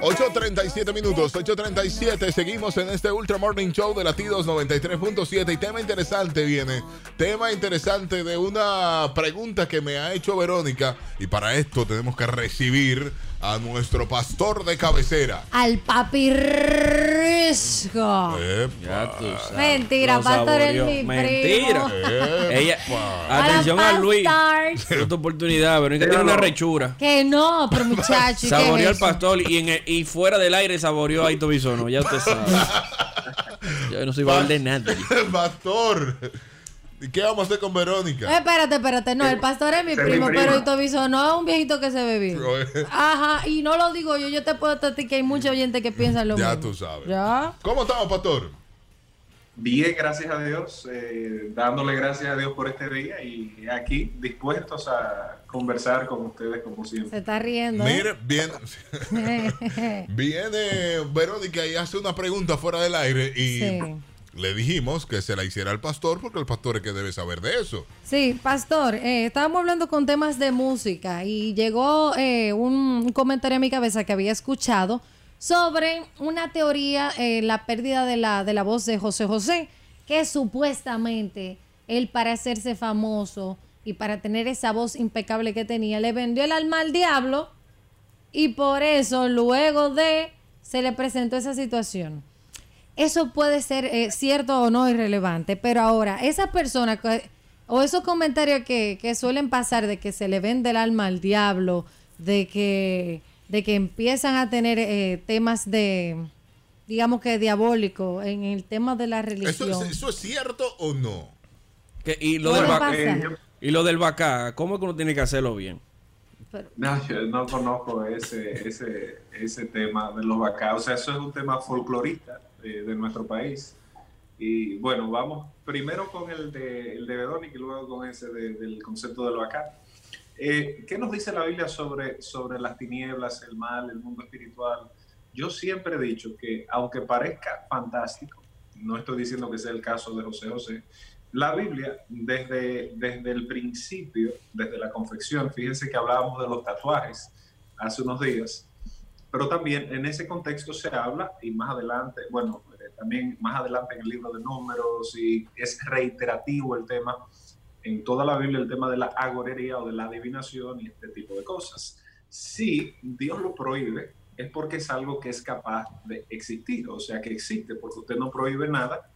8.37 minutos, 8.37. Seguimos en este Ultra Morning Show de Latidos 93.7. Y tema interesante viene. Tema interesante de una pregunta que me ha hecho Verónica. Y para esto tenemos que recibir a nuestro pastor de cabecera. Al papi Risco. Epa. Mentira, Lo pastor es mi Mentira. primo. Ella, atención a Luis. Es tu oportunidad, pero es que tiene una rechura. Que no, pero muchacho. ¿y qué Saboreó al pastor y, en el- y fuera del aire saboreó a Aito Bisono. Ya usted sabe. Yo no soy valor de nadie. pastor. ¿Y qué vamos a hacer con Eh, Verónica? espérate, espérate. No, el pastor es mi mi primo, prima. pero el Tobiso no es un viejito que se bebió. Ajá, y no lo digo yo, yo te puedo decir que hay mucha gente que piensa lo Ya mismo. tú sabes. ¿Ya? ¿Cómo estamos, pastor? Bien, gracias a Dios, eh, dándole gracias a Dios por este día y aquí dispuestos a conversar con ustedes como Se siempre. está riendo. ¿eh? Mire, viene, viene Verónica y hace una pregunta fuera del aire y Sí. Le dijimos que se la hiciera al pastor porque el pastor es que debe saber de eso. Sí, pastor, eh, estábamos hablando con temas de música y llegó eh, un, comentario a mi cabeza que había escuchado sobre una teoría, eh, la pérdida de la, de la voz de José José, que supuestamente él para hacerse famoso y para tener esa voz impecable que tenía, le vendió el alma al diablo y por eso luego de se le presentó esa situación. Eso puede ser eh, cierto o no irrelevante, pero ahora, esa persona que- o esos comentarios que, que suelen pasar de que se le vende el alma al diablo, de que, de que empiezan a tener eh, temas de, digamos que diabólico en el tema de la ¿Eso, religión. es- ¿Eso es cierto o no? Que- y, lo del vaca, Eh, y lo del vaca, ¿cómo es que uno tiene que hacerlo bien? Pero- no, yo no conozco ese, ese, ese tema de los vacados. O sea, eso es un tema folclorista eh, de nuestro país. Y bueno, vamos primero con el de, el de y luego con ese de- del concepto del vaca. Eh, ¿Qué nos dice la Biblia sobre, sobre las tinieblas, el mal, el mundo espiritual? Yo siempre he dicho que, aunque parezca fantástico, no estoy diciendo que sea el caso de José José, la Biblia, desde, desde el principio, desde la confección, fíjense que hablábamos de los tatuajes hace unos días, pero también en ese contexto se habla, y más adelante, bueno, eh, también más adelante en el libro de números, y es reiterativo el tema, en toda la Biblia, el tema de la agorería o de la adivinación y este tipo de cosas. Si Dios lo prohíbe, es porque es algo que es capaz de existir, o sea, que existe, porque usted no prohíbe nada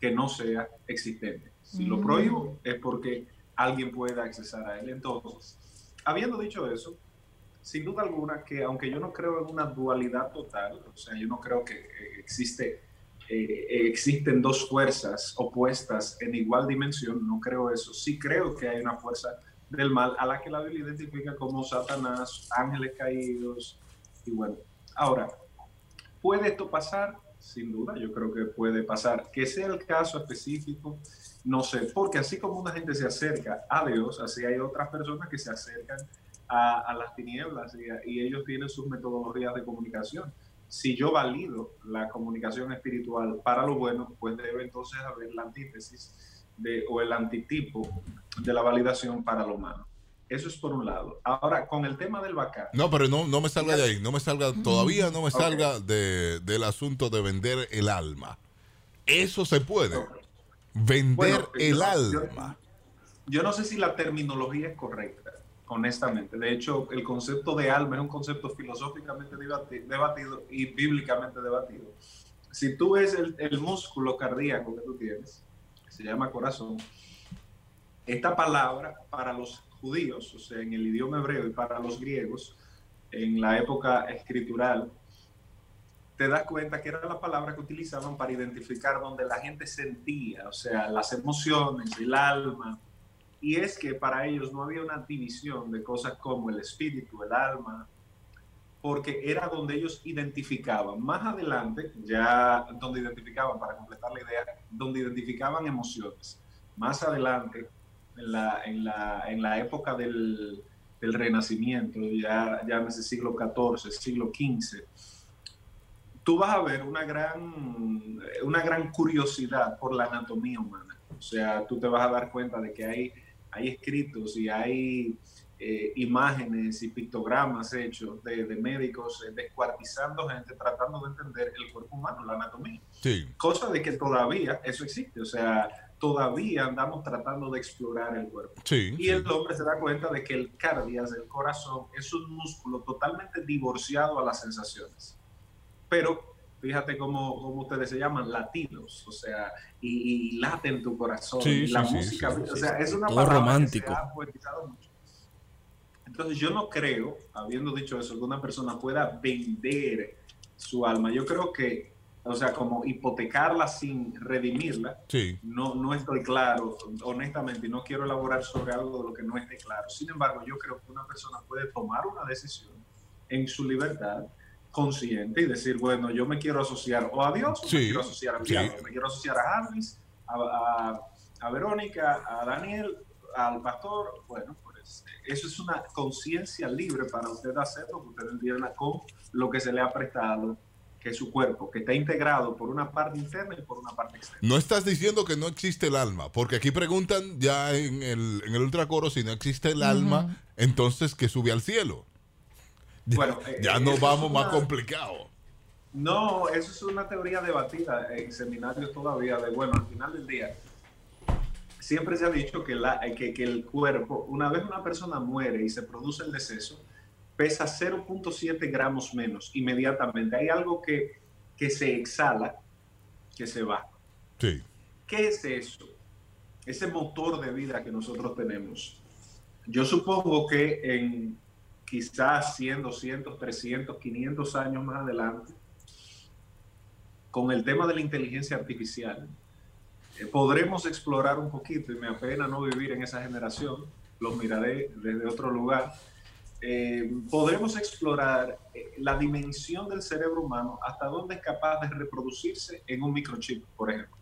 que no sea existente. Si lo Mm. prohíbo, es porque alguien puede accesar a él. Entonces, habiendo dicho eso, sin duda alguna que aunque yo no creo en una dualidad total, o sea, yo no creo que eh, existe, eh, existen dos fuerzas opuestas en igual dimensión, no creo eso. Sí creo que hay una fuerza del mal a la que la Biblia identifica como Satanás, ángeles caídos, y bueno, ahora, ¿puede esto pasar? Sin duda, yo creo que puede pasar. Que sea el caso específico, no sé, porque así como una gente se acerca a Dios, así hay otras personas que se acercan a, a las tinieblas y, a- y ellos tienen sus metodologías de comunicación. Si yo valido la comunicación espiritual para lo bueno, pues debe entonces haber la antítesis de, o el antitipo de la validación para lo malo. Eso es por un lado. Ahora, con el tema del bacán. No, pero no, no me salga de ahí. No me salga, todavía no me salga de, del asunto de vender el alma. Eso se puede. Vender Bueno, el yo- yo- alma. Yo no sé si la terminología es correcta, honestamente. De hecho, el concepto de alma es un concepto filosóficamente debati- debatido y bíblicamente debatido. Si tú ves el, el músculo cardíaco que tú tienes, se llama corazón, esta palabra para los judíos, o sea, en el idioma hebreo y para los griegos, en la época escritural, te das cuenta que era la palabra que utilizaban para identificar donde la gente sentía, o sea, las emociones, el alma. Y es que para ellos no había una división de cosas como el espíritu, el alma, porque era donde ellos identificaban. Más adelante, ya donde identificaban, para completar la idea, donde identificaban emociones. Más adelante, en la, en la, en la época del, del Renacimiento, ya, ya en ese siglo XIV, siglo XV, tú vas a ver una gran, una gran curiosidad por la anatomía humana. O sea, tú te vas a dar cuenta de que hay, hay escritos y hay eh, imágenes y pictogramas hechos de, de médicos eh, descuartizando gente, tratando de entender el cuerpo humano, la anatomía. Sí. Cosa de que todavía eso existe, o sea, todavía andamos tratando de explorar el cuerpo. Sí. Y el hombre se da cuenta de que el cardias, el corazón, es un músculo totalmente divorciado a las sensaciones. Pero fíjate cómo, cómo ustedes se llaman, latinos, o sea, y, y late en tu corazón. Sí, y la sí, música, sí, o sea, es una Todo palabra romántico. que se ha poetizado mucho. Entonces yo no creo, habiendo dicho eso, que una persona pueda vender su alma. Yo creo que, o sea, como hipotecarla sin redimirla, Sí. no, no estoy claro, honestamente, y no quiero elaborar sobre algo de lo que no esté claro. Sin embargo, yo creo que una persona puede tomar una decisión en su libertad consciente y decir, bueno, yo me quiero asociar o a Dios, o Sí, me quiero asociar al sí. diablo, me quiero asociar a Jarvis, a, a- a Verónica, a Daniel, al pastor. Bueno, pues eso es una conciencia libre para usted hacer lo que usted entienda con lo que se le ha prestado, que es su cuerpo, que está integrado por una parte interna y por una parte externa. No estás diciendo que no existe el alma, porque aquí preguntan ya en el, en el ultracoro si no existe el alma, entonces que sube al cielo. Ya, Bueno, eh, ya eh, nos vamos más complicado. No, eso es una teoría debatida en seminarios todavía, de bueno, al final del día, siempre se ha dicho que, la, eh, que, que el cuerpo, una vez una persona muere y se produce el deceso, pesa 0.7 gramos menos inmediatamente. Hay algo que, que se exhala, que se va. Sí. ¿Qué es eso? Ese motor de vida que nosotros tenemos. Yo supongo que en quizás 100, 200, 300, 500 años más adelante, con el tema de la inteligencia artificial, eh, podremos explorar un poquito, y me apena no vivir en esa generación, los miraré desde otro lugar, eh, podremos explorar eh, la dimensión del cerebro humano hasta dónde es capaz de reproducirse en un microchip, por ejemplo.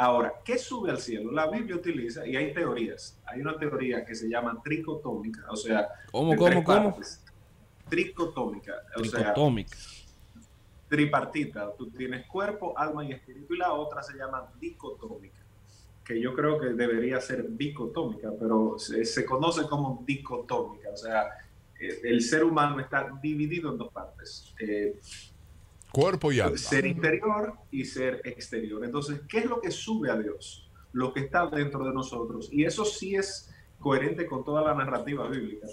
Ahora, ¿qué sube al cielo? La Biblia utiliza, y hay teorías, hay una teoría que se llama tricotómica, o sea, ¿Cómo, cómo, cómo? Tricotómica, o sea, Tricotómica. tripartita. Tú tienes cuerpo, alma y espíritu, y la otra se llama dicotómica, que yo creo que debería ser bicotómica, pero se, se conoce como dicotómica, o sea, eh, el ser humano está dividido en dos partes. Eh, Cuerpo y alma. ser interior y ser exterior. Entonces, ¿qué es lo que sube a Dios? Lo que está dentro de nosotros. Y eso sí es coherente con toda la narrativa bíblica.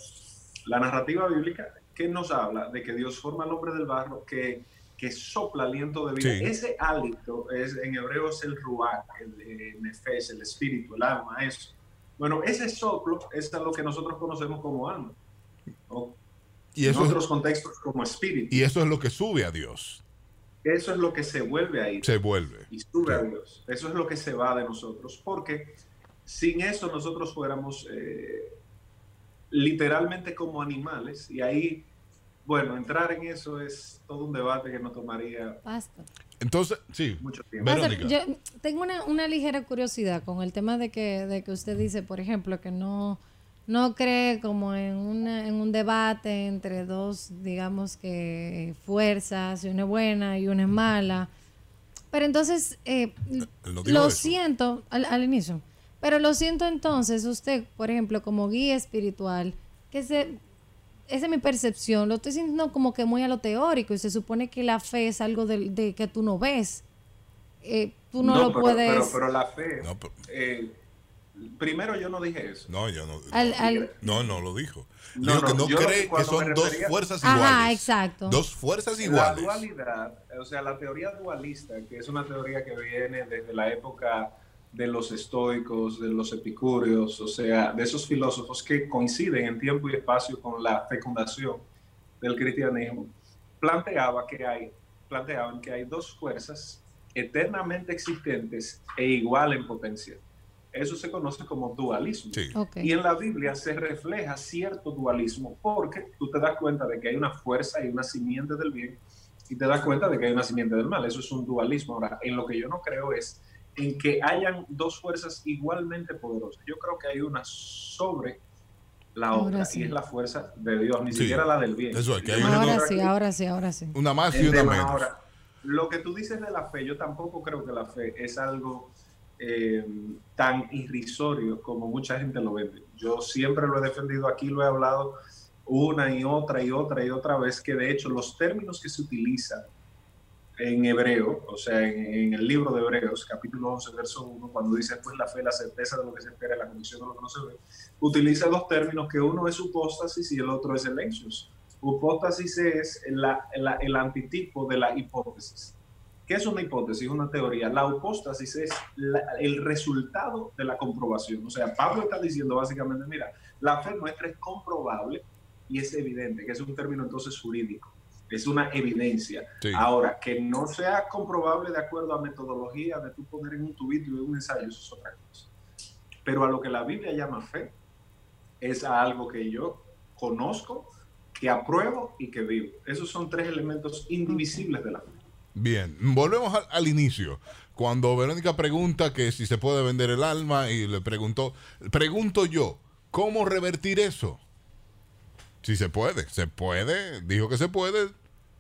La narrativa bíblica que nos habla de que Dios forma al hombre del barro, que, que sopla aliento de vida. Sí. Ese hálito es, en hebreo es el ruach, el, nefesh, el espíritu, el alma, eso. Bueno, ese soplo es lo que nosotros conocemos como alma. Y en otros es, contextos como espíritu. y eso es lo que sube a Dios. Eso es lo que se vuelve ahí Se vuelve. y sube a. Dios. Eso es lo que se va de nosotros, porque sin eso nosotros fuéramos eh, literalmente como animales y ahí, bueno, entrar en eso es todo un debate que nos tomaría Basta. Entonces, sí. mucho tiempo. Pastor, Verónica. yo tengo una, una ligera curiosidad con el tema de que, de que usted dice, por ejemplo, que no, no cree como en, una, en un debate entre dos, digamos que fuerzas, y una es buena y una es mala. Pero entonces, eh, dijo lo eso. siento al, al inicio, pero lo siento entonces, usted, por ejemplo, como guía espiritual, que se, esa es mi percepción, lo estoy sintiendo como que muy a lo teórico y se supone que la fe es algo de, de que tú no ves. Eh, tú no, lo pero, puedes... Pero, pero la fe, No, pero- eh, primero yo no dije eso. No, yo no. Al- no, al- no, no lo dijo. No, dijo que no, no cree que cuando son me dos refería- fuerzas Ajá, iguales. exacto. Dos fuerzas La iguales. dualidad, o sea, la teoría dualista, que es una teoría que viene desde la época de los estoicos, de los epicúreos, o sea, de esos filósofos que coinciden en tiempo y espacio con la fecundación del cristianismo, planteaba que hay, planteaban que hay dos fuerzas eternamente existentes e igual en potencia. Eso se conoce como dualismo. Sí. Y en la Biblia se refleja cierto dualismo porque tú te das cuenta de que hay una fuerza y una simiente del bien y te das cuenta de que hay una simiente del mal. Eso es un dualismo. Ahora, en lo que yo no creo es en que hayan dos fuerzas igualmente poderosas. Yo creo que hay una sobre la Ahora otra sí. y es la fuerza de Dios, ni Sí. siquiera la del bien. Eso es, que hay una- Ahora sí, ahora sí, ahora sí. Una más y una menos. ahora, lo que tú dices de la fe, yo tampoco creo que la fe es algo eh, tan irrisorio como mucha gente lo vende. Yo siempre lo he defendido aquí, lo he hablado una y otra y otra y otra vez, que de hecho los términos que se utilizan en hebreo, o sea, en, el libro de Hebreos, capítulo 11, verso 1, cuando dice, pues la fe, la certeza de lo que se espera, la condición de lo que no se ve, utiliza dos términos que uno es hipóstasis y el otro es el exos. Hipóstasis es el antitipo de la hipótesis. ¿Qué es una hipótesis? Una teoría. La hipóstasis es el resultado de la comprobación. O sea, Pablo está diciendo básicamente, mira, la fe nuestra es comprobable y es evidente, que es un término entonces jurídico es una evidencia. Ahora, que no sea comprobable de acuerdo a metodología de tú poner en un tubito y un ensayo, eso es otra cosa. Pero a lo que la Biblia llama fe, es a algo que yo conozco, que apruebo y que vivo. Esos son tres elementos indivisibles de la fe. Bien, volvemos al, inicio. Cuando Verónica pregunta que si se puede vender el alma y le preguntó, pregunto yo, ¿cómo revertir eso? Si se puede, se puede, dijo que se puede,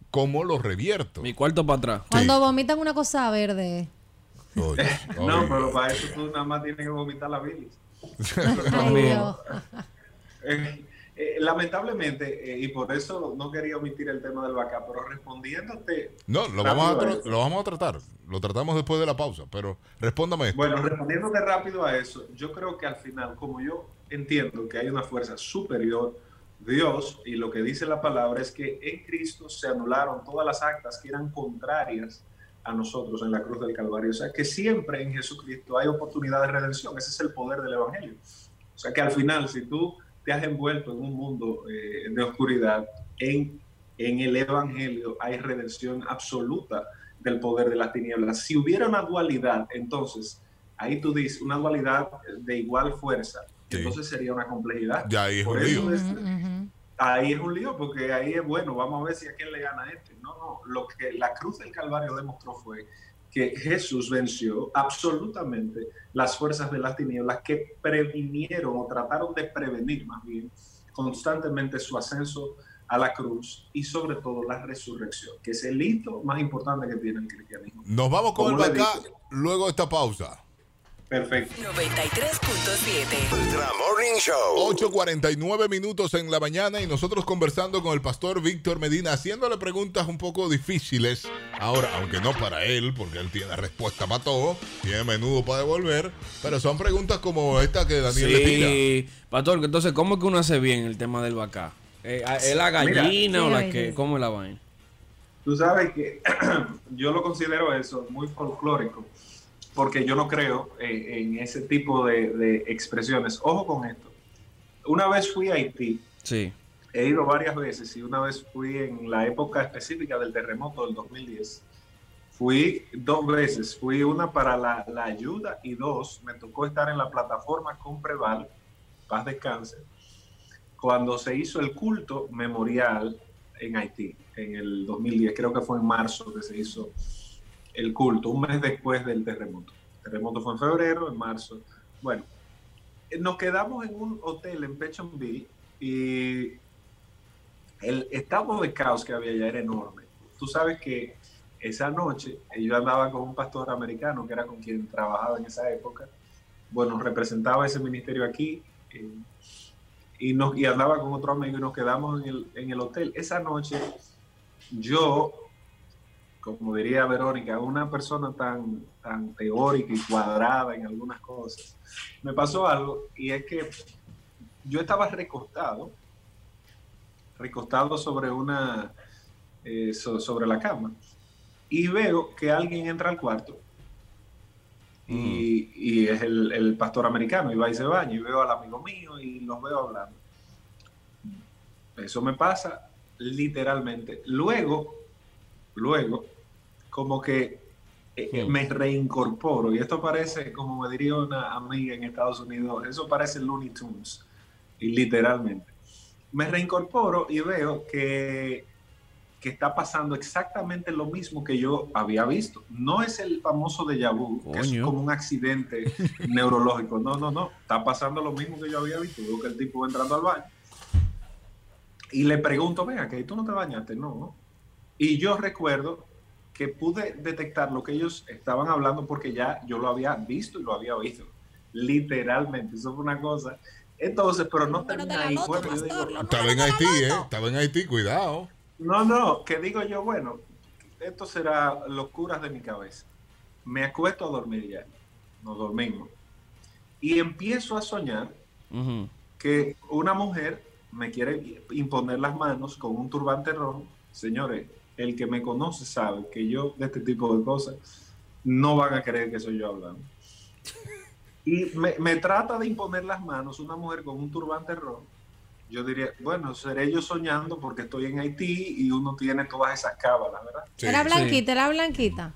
¿cómo lo revierto? Mi cuarto para atrás. Cuando vomitan una cosa verde. no, pero para eso tú nada más tienes que vomitar la bilis. Eh, eh, lamentablemente, eh, y por eso no quería omitir el tema del vaca, pero respondiéndote. No, lo vamos, a lo vamos a tratar. Lo tratamos después de la pausa, pero respóndame esto. Bueno, respondiéndote rápido a eso, yo creo que al final, como yo entiendo que hay una fuerza superior Dios, y lo que dice la palabra es que en Cristo se anularon todas las actas que eran contrarias a nosotros en la cruz del Calvario. O sea que siempre en Jesucristo hay oportunidad de redención. Ese es el poder del Evangelio. O sea que al final, si tú te has envuelto en un mundo eh, de oscuridad, en, en el Evangelio hay redención absoluta del poder de las tinieblas. Si hubiera una dualidad, entonces, ahí tú dices, una dualidad de igual fuerza, entonces sería una complejidad. Ya ahí es un lío. Ahí es un lío porque ahí es bueno, vamos a ver si a quién le gana a este. No, no, lo que la cruz del Calvario demostró fue que Jesús venció absolutamente las fuerzas de las tinieblas que previnieron o trataron de prevenir más bien constantemente su ascenso a la cruz y sobre todo la resurrección, que es el hito más importante que tiene el cristianismo. Nos vamos con el acá luego de esta pausa. Perfecto. 93.7. Ultra Morning Show. 8.49 minutos en la mañana y nosotros conversando con el pastor Víctor Medina, haciéndole preguntas un poco difíciles. Ahora, aunque no para él, porque él tiene respuesta para todo, tiene menudo para devolver, pero son preguntas como esta que Daniel le tira. Sí, pastor, entonces, ¿cómo es que uno hace bien el tema del vaca? Eh, ¿Es la gallina o la que? ¿Cómo es la vaina? Tú sabes que yo lo considero eso muy folclórico porque yo no creo en, ese tipo de, expresiones. Ojo con esto. Una vez fui a Haití. Sí. He ido varias veces y una vez fui en la época específica del terremoto del 2010. Fui dos veces. Fui una para la, ayuda y dos, me tocó estar en la plataforma con Preval, paz descanse, cuando se hizo el culto memorial en Haití, en el 2010. Creo que fue en marzo que se hizo el culto, un mes después del terremoto. El terremoto fue en febrero, en marzo. Bueno, eh, nos quedamos en un hotel en Pechonville y el estado de caos que había allá era enorme. Tú sabes que esa noche yo andaba con un pastor americano que era con quien trabajaba en esa época. Bueno, representaba ese ministerio aquí eh, y, nos, y andaba con otro amigo y nos quedamos en el, en el hotel. Esa noche yo como diría Verónica, una persona tan, tan teórica y cuadrada en algunas cosas, me pasó algo y es que yo estaba recostado, recostado sobre una, eh, sobre la cama, y veo que alguien entra al cuarto y, mm. es el, el, pastor americano y va y se baña y veo al amigo mío y los veo hablando. Eso me pasa literalmente. Luego, luego, como que eh, me reincorporo. Y esto parece, como me diría una amiga en Estados Unidos, eso parece Looney Tunes, y literalmente. Me reincorporo y veo que, que está pasando exactamente lo mismo que yo había visto. No es el famoso de vu, que es como un accidente neurológico. No, no, no. Está pasando lo mismo que yo había visto. Veo que el tipo va entrando al baño. Y le pregunto, venga, que tú no te bañaste, no. Y yo recuerdo que pude detectar lo que ellos estaban hablando porque ya yo lo había visto y lo había oído. Literalmente, eso fue una cosa. Entonces, pero no termina ahí. Bueno, yo digo, Estaba en Haití, ¿eh? Estaba en Haití, cuidado. no, no, que digo yo, bueno, esto será locuras de mi cabeza. Me acuesto a dormir ya. Nos dormimos. Y empiezo a soñar Ujú. que una mujer me quiere imponer las manos con un turbante rojo. Señores, el que me conoce sabe que yo de este tipo de cosas no van a creer que soy yo hablando. Y me, me trata de imponer las manos una mujer con un turbante rojo. Yo diría, bueno, seré yo soñando porque estoy en Haití y uno tiene todas esas cábalas, ¿verdad? Sí. Era blanquita, era blanquita.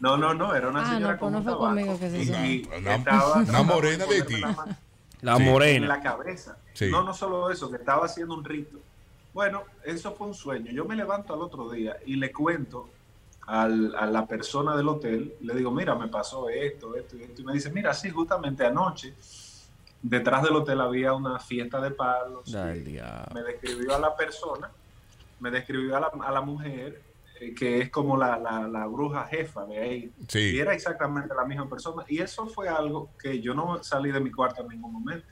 No, no, no, era una Ah, señora no, pues con no un fue tabaco conmigo que se y- estaba tratando morena de Haití. la La Sí. en morena. la cabeza. Sí. No, no solo eso, que estaba haciendo un rito. Bueno, eso fue un sueño. Yo me levanto al otro día y le cuento al- a la persona del hotel, le digo, mira, me pasó esto, esto y esto. Y me dice, mira, sí, justamente anoche, detrás del hotel había una fiesta de palos. Y me describió a la persona, me describió a la, a la mujer, eh, que es como la, la- la bruja jefa de ahí. Y Sí. era exactamente la misma persona. Y eso fue algo que yo no salí de mi cuarto en ningún momento.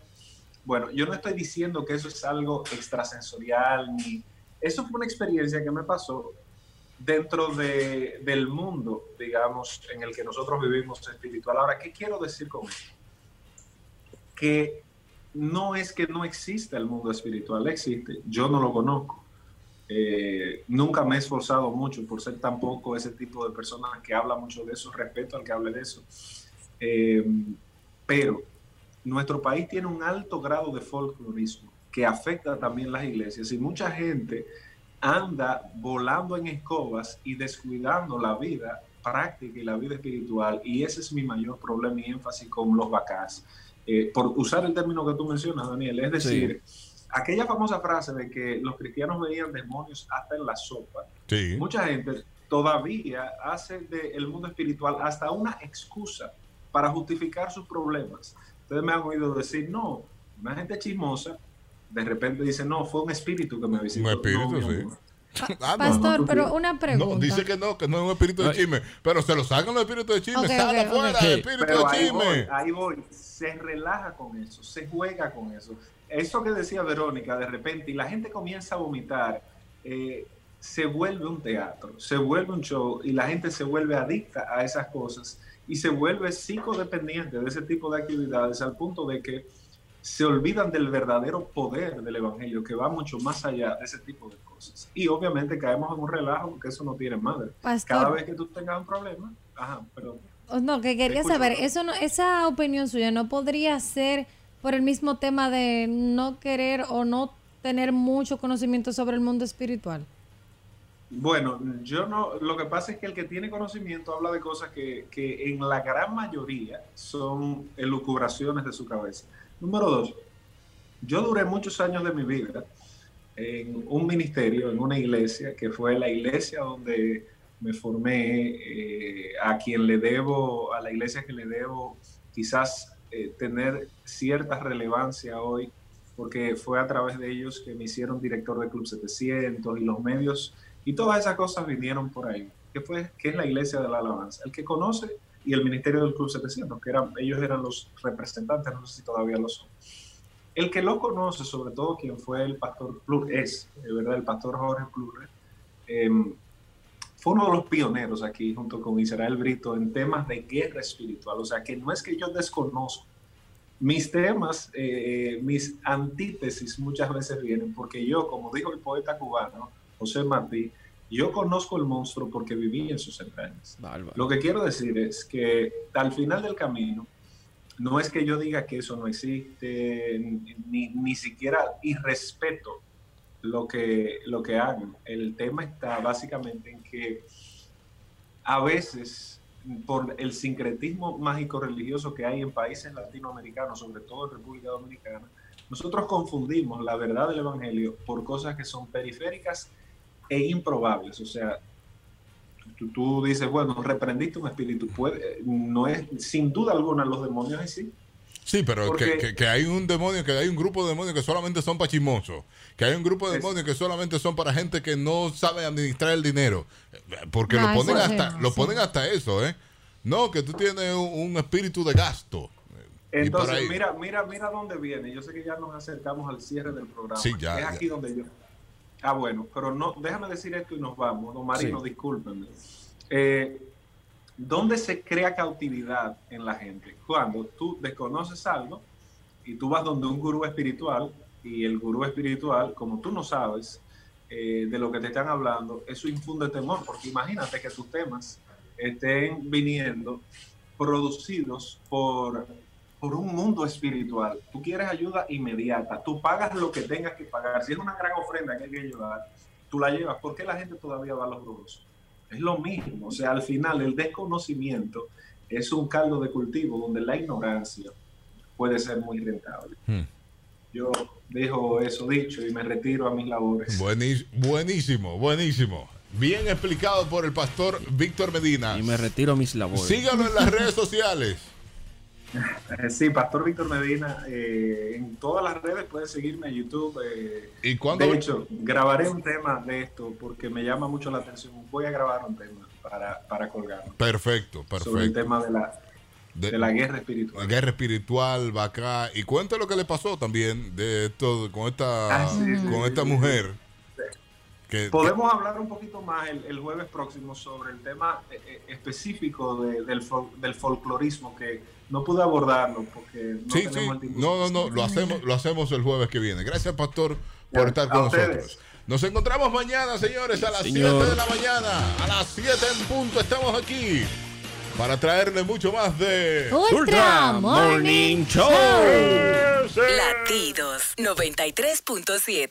Bueno, yo no estoy diciendo que eso es algo extrasensorial, ni... Eso fue una experiencia que me pasó dentro de, del mundo, digamos, en el que nosotros vivimos espiritual. Ahora, ¿qué quiero decir con esto? Que no es que no exista el mundo espiritual, existe, yo no lo conozco. Eh, nunca me he esforzado mucho por ser tampoco ese tipo de persona que habla mucho de eso, respeto al que hable de eso. Eh, pero nuestro país tiene un alto grado de folclorismo que afecta también las iglesias y mucha gente anda volando en escobas y descuidando la vida práctica y la vida espiritual y ese es mi mayor problema y énfasis con los vacás. Eh, por usar el término que tú mencionas, Daniel, es decir, aquella famosa frase de que los cristianos veían demonios hasta en la sopa, Sí. mucha gente todavía hace del mundo espiritual hasta una excusa para justificar sus problemas. Ustedes me han oído decir, no, una gente chismosa, de repente dice, no, fue un espíritu que me visitó. Un espíritu, No, sí. Ah. Pastor, no, pero no. una pregunta. No, dice que no, que no es un espíritu de chisme. Pero se lo sacan los espíritus de chisme. Ok, Sale ok, afuera, ok. el espíritu Pero de ahí voy, chisme. ahí voy, se relaja con eso, se juega con eso. Eso que decía Verónica de repente, y la gente comienza a vomitar, eh, se vuelve un teatro, se vuelve un show, y la gente se vuelve adicta a esas cosas y se vuelve psicodependiente de ese tipo de actividades al punto de que se olvidan del verdadero poder del Evangelio, que va mucho más allá de ese tipo de cosas. Y obviamente caemos en un relajo porque eso no tiene madre. Pastor. Cada vez que tú tengas un problema, ajá, pero Oh, No, que quería saber, eso no, esa opinión suya no podría ser por el mismo tema de no querer o no tener mucho conocimiento sobre el mundo espiritual. Bueno, yo no, lo que pasa es que el que tiene conocimiento habla de cosas que, que en la gran mayoría son elucubraciones de su cabeza. Número dos, yo duré muchos años de mi vida en un ministerio, en una iglesia, que fue la iglesia donde me formé, eh, a quien le debo, a la iglesia que le debo quizás eh, tener cierta relevancia hoy, porque fue a través de ellos que me hicieron director de Club 700 y los medios y todas esas cosas vinieron por ahí, que fue que es la iglesia de la alabanza. El que conoce y el ministerio del Club 700, que eran, ellos eran los representantes, no sé si todavía lo son. El que lo conoce, sobre todo quien fue el pastor Plur, es, verdad, el pastor Jorge Plurre, eh, fue uno de los pioneros aquí, junto con Israel Brito, en temas de guerra espiritual. O sea, que no es que yo desconozco. Mis temas, eh, mis antítesis muchas veces vienen porque yo, como dijo el poeta cubano, José Martí, yo conozco el monstruo porque viví en sus entrañas. Bárbaro. Lo que quiero decir es que al final del camino, no es que yo diga que eso no existe, ni, ni siquiera, y respeto lo que, lo que hagan. El tema está básicamente en que a veces, por el sincretismo mágico religioso que hay en países latinoamericanos, sobre todo en República Dominicana, nosotros confundimos la verdad del Evangelio por cosas que son periféricas e improbables. O sea, tú, tú dices, bueno, reprendiste un espíritu. Puede, no es, sin duda alguna, los demonios en sí. Sí, pero Porque- que, que- que hay un demonio, que hay un grupo de demonios que solamente son para chismosos. Que hay un grupo de Es- demonios que solamente son para gente que no sabe administrar el dinero. porque lo ponen eso hasta, lo sí. ponen hasta eso, ¿eh? No, que tú tienes un, un espíritu de gasto. Por Entonces, mira, mira, mira dónde viene. Yo sé que ya nos acercamos al cierre del programa. Sí, ya, Es ya. aquí donde yo. Ah, bueno, pero no, déjame decir esto y nos vamos. Don Marino, Sí. discúlpenme. Eh, ¿Dónde se crea cautividad en la gente? Cuando tú desconoces algo y tú vas donde un gurú espiritual y el gurú espiritual, como tú no sabes eh, de lo que te están hablando, eso infunde temor, porque imagínate que tus temas estén viniendo producidos por, por un mundo espiritual. Tú quieres ayuda inmediata, tú pagas lo que tengas que pagar. Si es una gran ofrenda que hay que llevar, tú la llevas. ¿Por qué la gente todavía va a los brujos? Es lo mismo, o sea, al final el desconocimiento es un caldo de cultivo donde la ignorancia puede ser muy rentable. Hmm. Yo dejo eso dicho y me retiro a mis labores. Buenis- buenísimo, buenísimo. Bien explicado por el pastor Víctor Medina. Y me retiro a mis labores. Sígalo en las redes sociales. Eh, sí, Pastor Víctor Medina, eh, en todas las redes pueden seguirme en YouTube. eh, ¿Y cuándo? de hecho, grabaré un tema de esto porque me llama mucho la atención. Voy a grabar un tema para, para colgarlo Perfecto, sobre el perfecto. tema de la, De- de la guerra espiritual. guerra espiritual va acá. Y cuente lo que le pasó también de esto con esta, Ah, sí, con sí, esta sí. mujer. Que, Podemos hablar un poquito más el, el jueves próximo sobre el tema eh, eh, específico de- del, fol- del folclorismo que no pude abordarlo porque no Sí, sí. tenemos el tiempo No, no, no. Lo hacemos, lo hacemos el jueves que viene. Gracias, Pastor, por Ya, estar con ustedes. nosotros. Nos encontramos mañana, señores, a las Señor. 7 de la mañana. A las 7 en punto estamos aquí para traerle mucho más de... Ultra Morning Show. Latidos 93.7